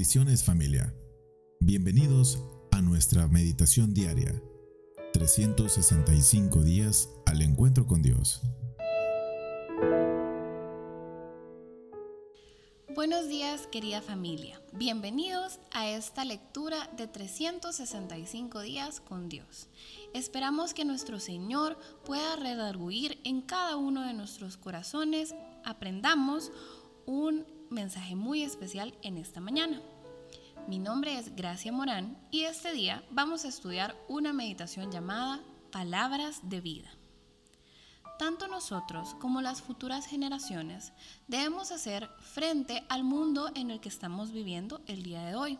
Bendiciones familia. Bienvenidos a nuestra meditación diaria. 365 días al encuentro con Dios. Buenos días querida familia. Bienvenidos a esta lectura de 365 días con Dios. Esperamos que nuestro Señor pueda redarguir en cada uno de nuestros corazones, aprendamos un mensaje muy especial en esta mañana. Mi nombre es Gracia Morán y este día vamos a estudiar una meditación llamada Palabras de Vida. Tanto nosotros como las futuras generaciones debemos hacer frente al mundo en el que estamos viviendo el día de hoy.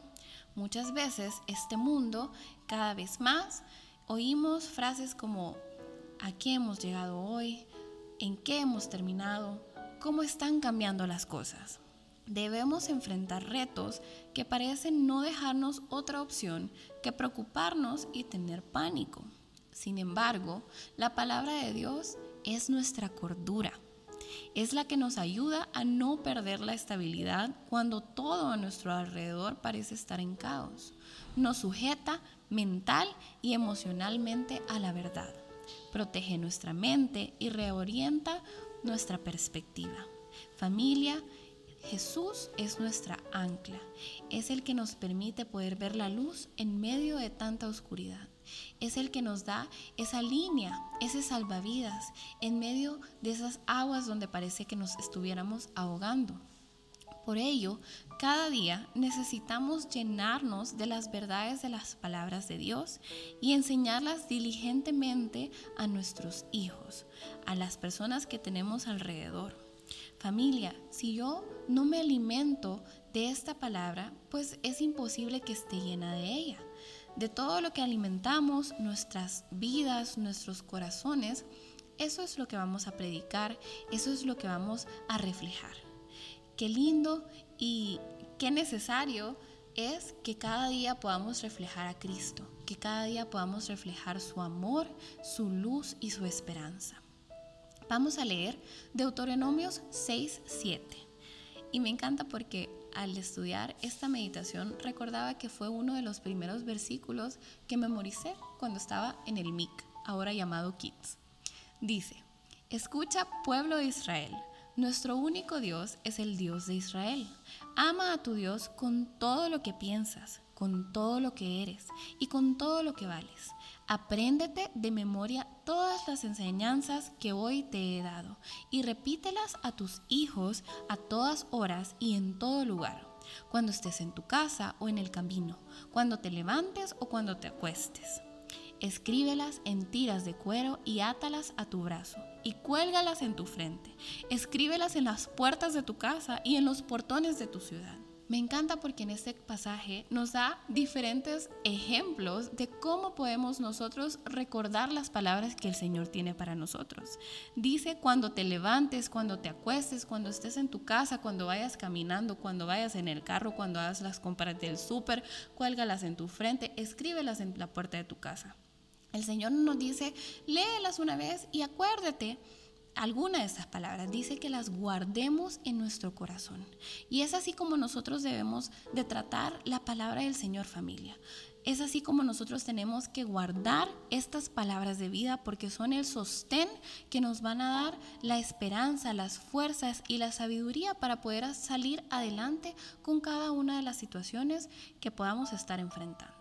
Muchas veces este mundo, cada vez más, oímos frases como ¿a qué hemos llegado hoy? ¿En qué hemos terminado? ¿Cómo están cambiando las cosas? Debemos enfrentar retos que parecen no dejarnos otra opción que preocuparnos y tener pánico. Sin embargo, la palabra de Dios es nuestra cordura. Es la que nos ayuda a no perder la estabilidad cuando todo a nuestro alrededor parece estar en caos. Nos sujeta mental y emocionalmente a la verdad. Protege nuestra mente y reorienta nuestra perspectiva. Familia, Jesús es nuestra ancla, es el que nos permite poder ver la luz en medio de tanta oscuridad. Es el que nos da esa línea, ese salvavidas en medio de esas aguas donde parece que nos estuviéramos ahogando. Por ello, cada día necesitamos llenarnos de las verdades de las palabras de Dios y enseñarlas diligentemente a nuestros hijos, a las personas que tenemos alrededor. Familia, si yo no me alimento de esta palabra, pues es imposible que esté llena de ella. De todo lo que alimentamos, nuestras vidas, nuestros corazones, eso es lo que vamos a predicar, eso es lo que vamos a reflejar. Qué lindo y qué necesario es que cada día podamos reflejar a Cristo, que cada día podamos reflejar su amor, su luz y su esperanza. Vamos a leer Deuteronomios 6, 7. Y me encanta porque al estudiar esta meditación recordaba que fue uno de los primeros versículos que memoricé cuando estaba en el MIC, ahora llamado Kids. Dice, escucha pueblo de Israel, nuestro único Dios es el Dios de Israel. Ama a tu Dios con todo lo que piensas, con todo lo que eres y con todo lo que vales. Apréndete de memoria todas las enseñanzas que hoy te he dado y repítelas a tus hijos a todas horas y en todo lugar, cuando estés en tu casa o en el camino, cuando te levantes o cuando te acuestes. Escríbelas en tiras de cuero y átalas a tu brazo y cuélgalas en tu frente. Escríbelas en las puertas de tu casa y en los portones de tu ciudad me encanta porque en este pasaje nos da diferentes ejemplos de cómo podemos nosotros recordar las palabras que el Señor tiene para nosotros. Dice cuando te levantes, cuando te acuestes, cuando estés en tu casa, cuando vayas caminando, cuando vayas en el carro, cuando hagas las compras del súper, cuélgalas en tu frente, escríbelas en la puerta de tu casa. El Señor nos dice, léelas una vez y acuérdate alguna de estas palabras, dice que las guardemos en nuestro corazón. Y es así como nosotros debemos de tratar la palabra del Señor familia. Es así como nosotros tenemos que guardar estas palabras de vida porque son el sostén que nos van a dar la esperanza, las fuerzas y la sabiduría para poder salir adelante con cada una de las situaciones que podamos estar enfrentando.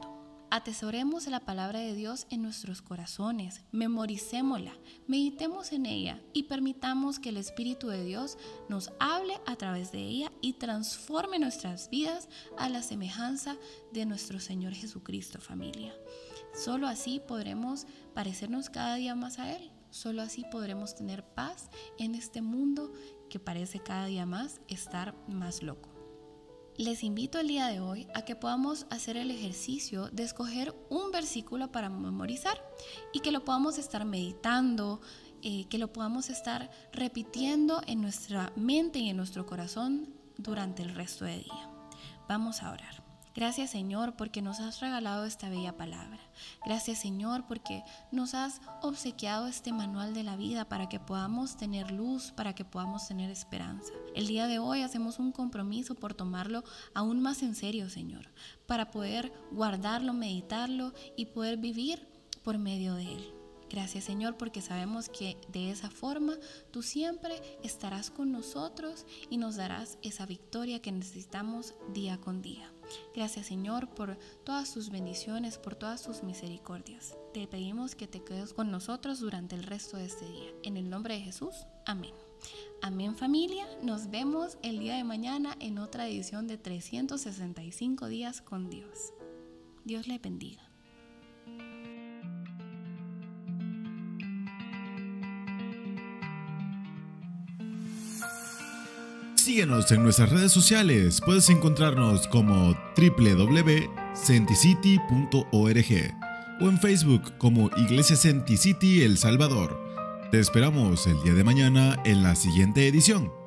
Atesoremos la palabra de Dios en nuestros corazones, memoricémosla, meditemos en ella y permitamos que el Espíritu de Dios nos hable a través de ella y transforme nuestras vidas a la semejanza de nuestro Señor Jesucristo, familia. Solo así podremos parecernos cada día más a Él. Solo así podremos tener paz en este mundo que parece cada día más estar más loco. Les invito el día de hoy a que podamos hacer el ejercicio de escoger un versículo para memorizar y que lo podamos estar meditando, eh, que lo podamos estar repitiendo en nuestra mente y en nuestro corazón durante el resto del día. Vamos a orar. Gracias Señor porque nos has regalado esta bella palabra. Gracias Señor porque nos has obsequiado este manual de la vida para que podamos tener luz, para que podamos tener esperanza. El día de hoy hacemos un compromiso por tomarlo aún más en serio Señor, para poder guardarlo, meditarlo y poder vivir por medio de él. Gracias Señor porque sabemos que de esa forma tú siempre estarás con nosotros y nos darás esa victoria que necesitamos día con día. Gracias Señor por todas tus bendiciones, por todas tus misericordias. Te pedimos que te quedes con nosotros durante el resto de este día. En el nombre de Jesús, amén. Amén familia, nos vemos el día de mañana en otra edición de 365 días con Dios. Dios le bendiga. Síguenos en nuestras redes sociales. Puedes encontrarnos como www.centicity.org o en Facebook como Iglesia Centicity El Salvador. Te esperamos el día de mañana en la siguiente edición.